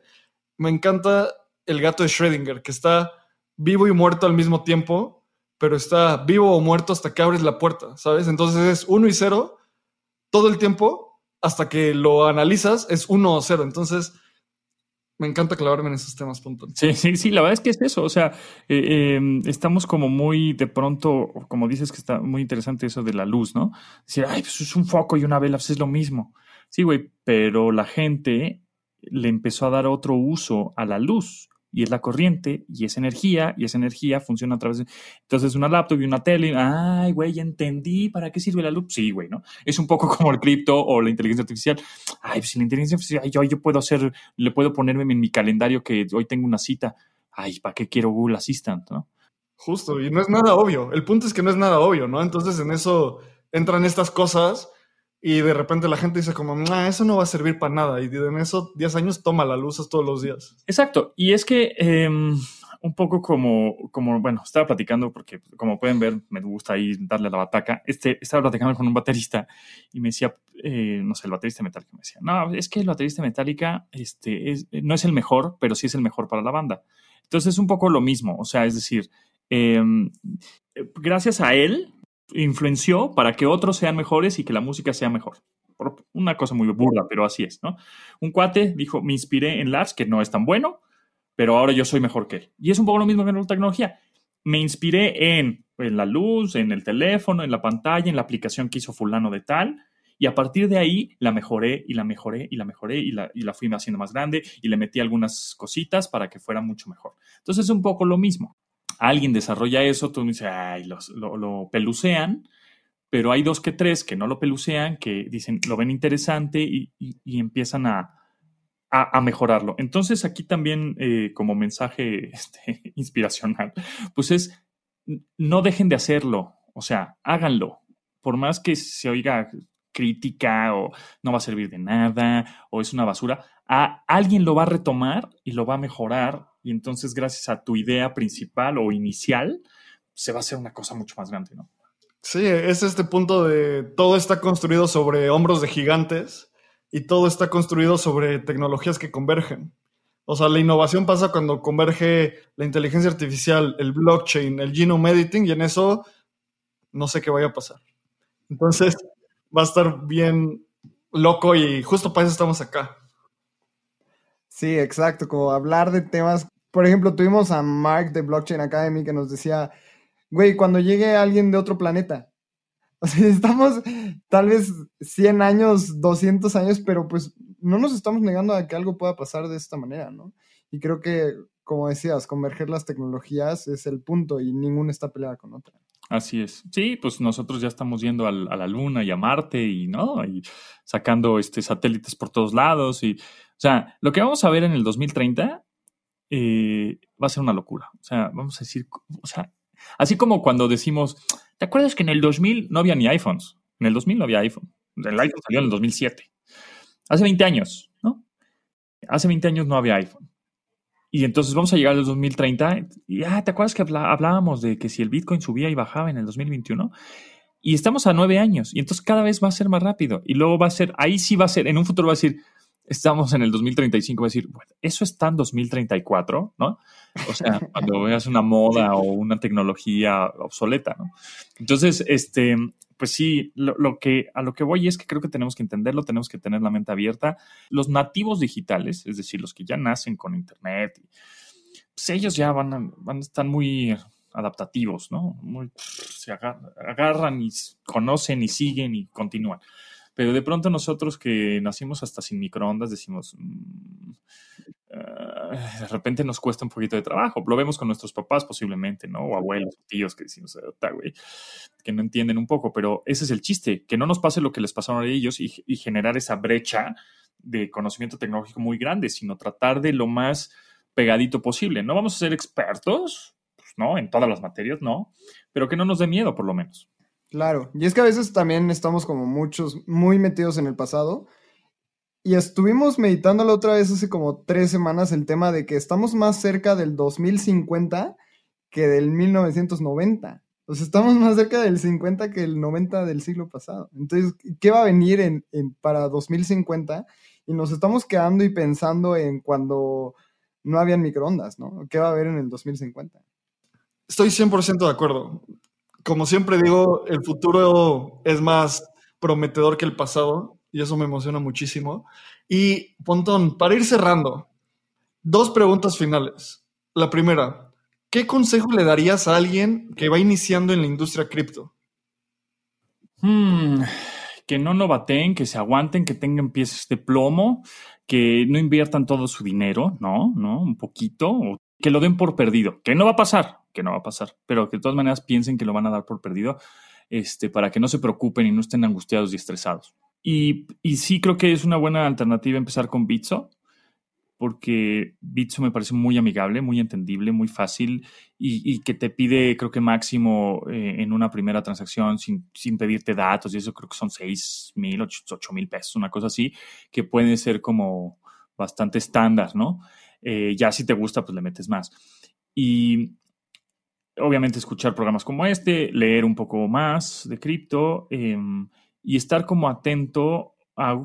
Me encanta el gato de Schrödinger, que está vivo y muerto al mismo tiempo, pero está vivo o muerto hasta que abres la puerta, ¿sabes? Entonces es 1 y 0 todo el tiempo hasta que lo analizas es uno o cero. Entonces, me encanta clavarme en esos temas puntuales. Sí, sí, sí, la verdad es que es eso. O sea, eh, em, estamos como muy de pronto, como dices que está muy interesante eso de la luz, ¿no? Decir, ay, pues es un foco y una vela, pues es lo mismo. Sí, güey, pero la gente le empezó a dar otro uso a la luz y es la corriente y es energía y esa energía funciona a través de... Entonces una laptop y una tele, ay, güey, ya entendí para qué sirve la luz. Sí, güey, ¿no? Es un poco como el cripto o la inteligencia artificial. Ay, pues la inteligencia artificial, yo, yo puedo hacer, le puedo ponerme en mi calendario que hoy tengo una cita. Ay, ¿para qué quiero Google Assistant, no? Justo, y no es nada obvio. El punto es que no es nada obvio, ¿no? Entonces en eso entran estas cosas y de repente la gente dice como, eso no va a servir para nada. Y en eso 10 años toma la luz todos los días. Exacto. Y es que em, un poco como, como, bueno, estaba platicando porque como pueden ver, me gusta ahí darle la bataca. Este, estaba platicando con un baterista y me decía, eh, no sé, el baterista metálica me decía, no, es que el baterista metálica este, es, no es el mejor, pero sí es el mejor para la banda. Entonces es un poco lo mismo. O sea, es decir, em, gracias a él, influenció para que otros sean mejores y que la música sea mejor. una cosa muy burda, pero así es, ¿no? Un cuate dijo, me inspiré en Lars, que no es tan bueno, pero ahora yo soy mejor que él. Y es un poco lo mismo que en la tecnología. Me inspiré en, en la luz, en el teléfono, en la pantalla, en la aplicación que hizo fulano de tal, y a partir de ahí la mejoré y la mejoré y la mejoré y la, y la fui haciendo más grande y le metí algunas cositas para que fuera mucho mejor. Entonces es un poco lo mismo alguien desarrolla eso, tú dices, ay, lo, pelucean, pero hay dos que tres que no lo pelucean, que dicen, lo ven interesante y, empiezan a, mejorarlo. Entonces aquí también eh, como mensaje este, inspiracional, pues es, no dejen de hacerlo, o sea, háganlo, por más que se oiga crítica o no va a servir de nada o es una basura, a alguien lo va a retomar y lo va a mejorar y entonces gracias a tu idea principal o inicial, se va a hacer una cosa mucho más grande, ¿no? Sí, es este punto de todo está construido sobre hombros de gigantes y todo está construido sobre tecnologías que convergen. O sea, la innovación pasa cuando converge la inteligencia artificial, el blockchain, el genome editing y en eso no sé qué vaya a pasar. Entonces va a estar bien loco y justo para eso estamos acá. Sí, exacto, como hablar de temas por ejemplo, tuvimos a Mark de Blockchain Academy que nos decía, güey, cuando llegue alguien de otro planeta, o sea, estamos tal vez 100 años, 200 años, pero pues no nos estamos negando a que algo pueda pasar de esta manera, ¿no? Y creo que, como decías, converger las tecnologías es el punto y ninguna está peleada con otra. Así es. Sí, pues nosotros ya estamos yendo a la Luna y a Marte y, ¿no? Y sacando este, satélites por todos lados. Y, o sea, lo que vamos a ver en el 2030 eh, va a ser una locura. O sea, vamos a decir, o sea, así como cuando decimos, ¿te acuerdas que en el 2000 no había ni iPhones? En el 2000 no había iPhone. El iPhone salió en el 2007. Hace 20 años, ¿no? Hace 20 años no había iPhone. Y entonces vamos a llegar al 2030. Y, ah, ¿te acuerdas que hablábamos de que si el Bitcoin subía y bajaba en el 2021? Y estamos a nueve años. Y entonces cada vez va a ser más rápido. Y luego va a ser, ahí sí va a ser, en un futuro va a decir, estamos en el 2035, va a decir, bueno, eso está en 2034, ¿no? O sea, cuando veas una moda o una tecnología obsoleta, ¿no? Entonces, este, pues sí, lo, que, a lo que voy es que creo que tenemos que entenderlo, tenemos que tener la mente abierta. Los nativos digitales, es decir, los que ya nacen con Internet, pues ellos ya van a, van a estar muy adaptativos, ¿no? Muy, se agarran y conocen y siguen y continúan. Pero de pronto nosotros que nacimos hasta sin microondas decimos, mm, ah, de repente nos cuesta un poquito de trabajo. Lo vemos con nuestros papás posiblemente, ¿no? O abuelos, tíos que decimos, güey, que no entienden un poco. Pero ese es el chiste, que no nos pase lo que les pasaron a ellos y, y generar esa brecha de conocimiento tecnológico muy grande, sino tratar de lo más pegadito posible. No vamos a ser expertos, pues, ¿no? En todas las materias, no, pero que no nos dé miedo, por lo menos. Claro, y es que a veces también estamos como muchos, muy metidos en el pasado. Y estuvimos meditando la otra vez hace como tres semanas el tema de que estamos más cerca del 2050 que del 1990. O sea, estamos más cerca del 50 que el 90 del siglo pasado. Entonces, ¿qué va a venir en, para 2050? Y nos estamos quedando y pensando en cuando no habían microondas, ¿no? ¿Qué va a haber en el 2050? Estoy 100% de acuerdo como siempre digo, el futuro es más prometedor que el pasado y eso me emociona muchísimo. Y Pontón, para ir cerrando, dos preguntas finales. La primera, ¿qué consejo le darías a alguien que va iniciando en la industria cripto? Hmm, que no novateen, que se aguanten, que tengan piezas de plomo, que no inviertan todo su dinero, ¿no? ¿No? Un poquito, que lo den por perdido, que no va a pasar, que no va a pasar, pero que de todas maneras piensen que lo van a dar por perdido, este, para que no se preocupen y no estén angustiados y estresados. Y, y sí creo que es una buena alternativa empezar con Bitso, porque Bitso me parece muy amigable, muy entendible, muy fácil y, que te pide, creo que máximo eh, en una primera transacción sin, sin, pedirte datos y eso creo que son 6 mil, 8 mil pesos, una cosa así, que puede ser como bastante estándar, ¿no? Eh, ya si te gusta, pues le metes más. Y obviamente escuchar programas como este, leer un poco más de cripto em, y estar como atento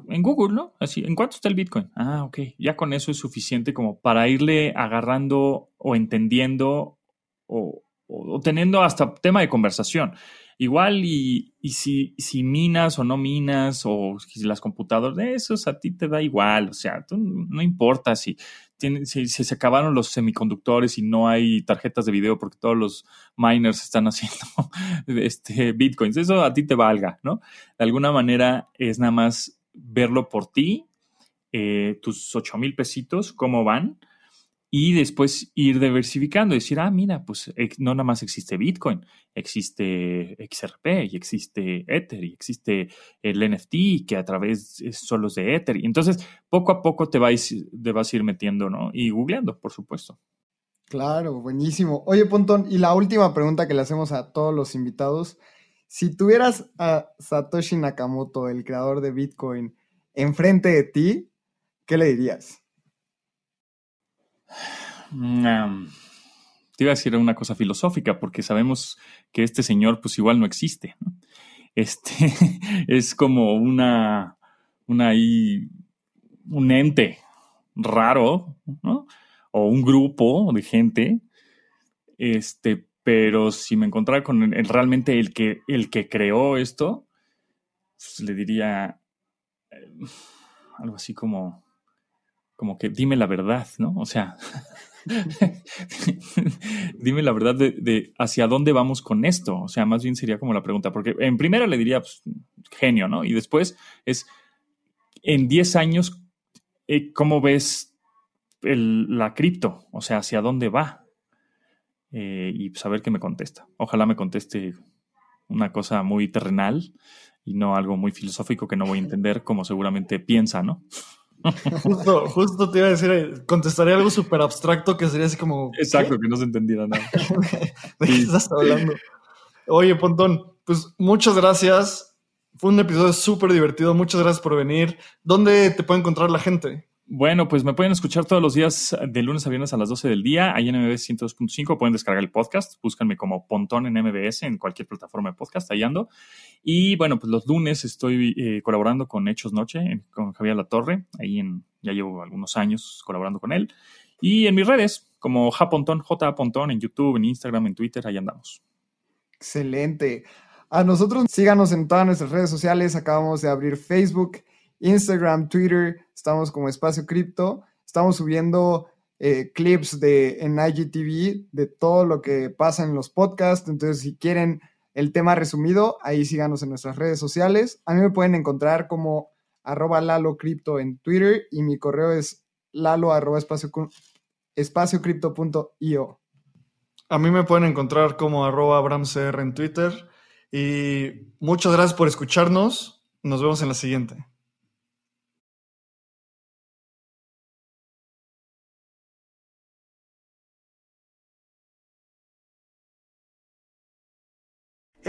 en Google, ¿no? Así, ¿en cuánto está el Bitcoin? Ah, ok, ya con eso es suficiente como para irle agarrando o entendiendo o, teniendo hasta tema de conversación. Igual y, si, si, minas o no minas o si las computadoras, eso a ti te da igual, o sea, no importa si, si, se acabaron los semiconductores y no hay tarjetas de video porque todos los miners están haciendo este, bitcoins, eso a ti te valga, ¿no? De alguna manera es nada más verlo por ti, eh, tus 8 mil pesitos, cómo van, y después ir diversificando, decir, ah, mira, pues no nada más existe Bitcoin, existe XRP y existe Ether y existe el NFT que a través son los de Ether. Y entonces, poco a poco te vas, te vas a ir metiendo, ¿no? Y googleando, por supuesto. Claro, buenísimo. Oye, Pontón, y la última pregunta que le hacemos a todos los invitados. Si tuvieras a Satoshi Nakamoto, el creador de Bitcoin, enfrente de ti, ¿qué le dirías? Te iba a decir una cosa filosófica, porque sabemos que este señor, pues igual no existe. Este es como una, una un ente raro, O un grupo de gente. Este, pero si me encontrara con realmente el que, el que creó esto, pues le diría eh, algo así como como que dime la verdad, ¿no? O sea, dime la verdad de, hacia dónde vamos con esto. O sea, más bien sería como la pregunta, porque en primera le diría, pues, genio, ¿no? Y después es, en 10 años, eh, ¿cómo ves la cripto? O sea, ¿hacia dónde va? Eh, y saber qué me contesta. Ojalá me conteste una cosa muy terrenal y no algo muy filosófico que no voy a entender como seguramente piensa, ¿no? Justo, justo te iba a decir, eh, contestaría algo súper abstracto que sería así como... Exacto, que no se entendiera nada. ¿De qué estás hablando? Oye, Pontón, pues muchas gracias. Fue un episodio súper divertido. Muchas gracias por venir. ¿Dónde te puede encontrar la gente? Bueno, pues me pueden escuchar todos los días de lunes a viernes a las 12 del día, ahí en MBS 102.5. Pueden descargar el podcast, búscanme como Pontón en MBS en cualquier plataforma de podcast, ahí ando. Y bueno, pues los lunes estoy eh, colaborando con Hechos Noche, con Javier Latorre, ahí en, ya llevo algunos años colaborando con él. Y en mis redes, como Japontón, J. Pontón, en YouTube, en Instagram, en Twitter, ahí andamos. Excelente. A nosotros síganos en todas nuestras redes sociales. Acabamos de abrir Facebook, Instagram, Twitter. Estamos como Espacio Cripto. Estamos subiendo eh, clips de, en IGTV de todo lo que pasa en los podcasts. Entonces, si quieren el tema resumido, ahí síganos en nuestras redes sociales. A mí me pueden encontrar como arroba Lalo Cripto en Twitter y mi correo es lalo. A mí me pueden encontrar como arroba abramcr en Twitter. Y muchas gracias por escucharnos. Nos vemos en la siguiente.